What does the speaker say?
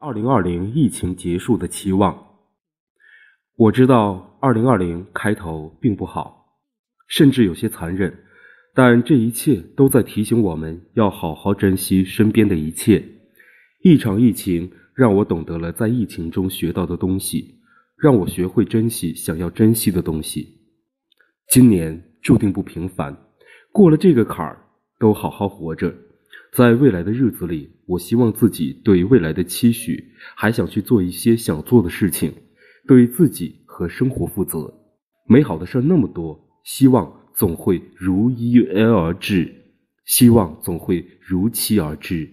二零二零疫情结束的期望。我知道二零二零开头并不好，甚至有些残忍，但这一切都在提醒我们要好好珍惜身边的一切。一场疫情让我懂得了在疫情中学到的东西，让我学会珍惜想要珍惜的东西。今年注定不平凡，过了这个坎儿，都好好活着。在未来的日子里，我希望自己对未来的期许，还想去做一些想做的事情。对自己和生活负责，美好的事儿那么多，希望总会如约而至，希望总会如期而至。